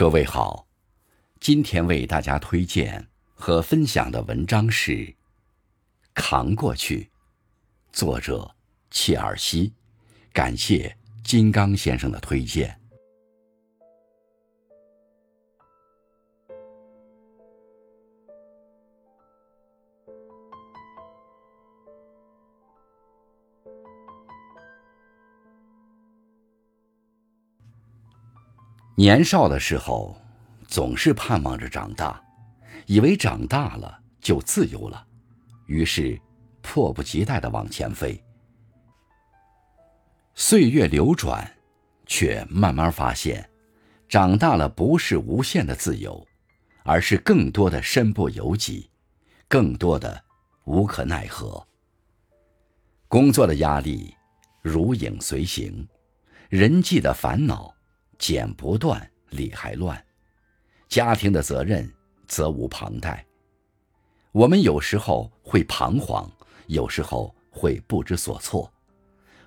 各位好，今天为大家推荐和分享的文章是《扛过去》，作者切尔西，感谢金刚先生的推荐。年少的时候，总是盼望着长大，以为长大了就自由了，于是迫不及待的往前飞。岁月流转，却慢慢发现，长大了不是无限的自由，而是更多的身不由己，更多的无可奈何。工作的压力如影随形，人际的烦恼。剪不断，理还乱，家庭的责任责无旁贷。我们有时候会彷徨，有时候会不知所措，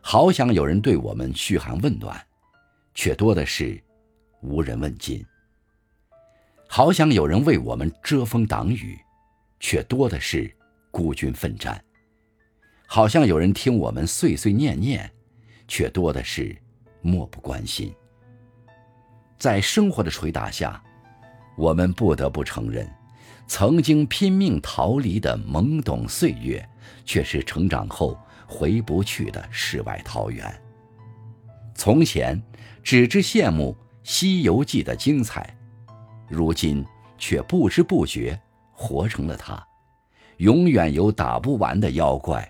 好想有人对我们嘘寒问暖，却多的是无人问津；好想有人为我们遮风挡雨，却多的是孤军奋战；好像有人听我们碎碎念念，却多的是漠不关心。在生活的捶打下，我们不得不承认，曾经拼命逃离的懵懂岁月，却是成长后回不去的世外桃源。从前只知羡慕《西游记》的精彩，如今却不知不觉活成了他。永远有打不完的妖怪，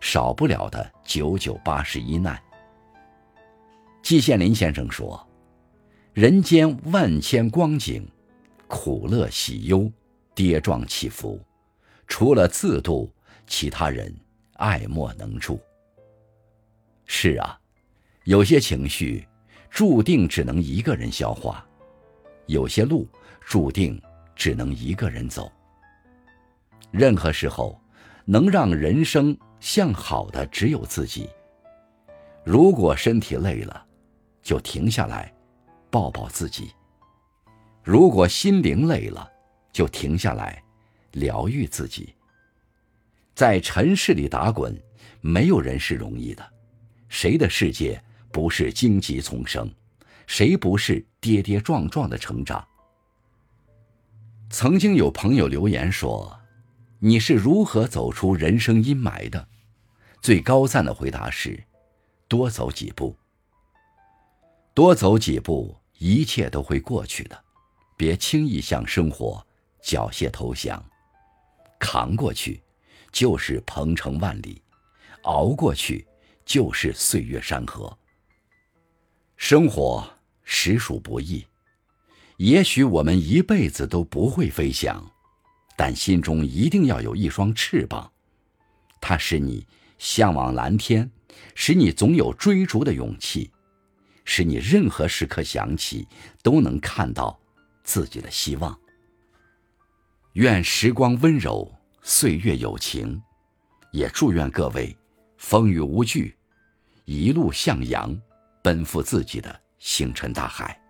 少不了的九九八十一难。季羡林先生说。人间万千光景，苦乐喜忧，跌撞起伏，除了自度，其他人爱莫能助。是啊，有些情绪注定只能一个人消化，有些路注定只能一个人走。任何时候，能让人生向好的只有自己。如果身体累了，就停下来。抱抱自己。如果心灵累了，就停下来，疗愈自己。在尘世里打滚，没有人是容易的。谁的世界不是荆棘丛生？谁不是跌跌撞撞的成长？曾经有朋友留言说：“你是如何走出人生阴霾的？”最高赞的回答是：“多走几步，多走几步。”一切都会过去的，别轻易向生活缴械投降，扛过去就是鹏程万里，熬过去就是岁月山河。生活实属不易，也许我们一辈子都不会飞翔，但心中一定要有一双翅膀，它使你向往蓝天，使你总有追逐的勇气。使你任何时刻想起，都能看到自己的希望。愿时光温柔，岁月有情，也祝愿各位风雨无惧，一路向阳，奔赴自己的星辰大海。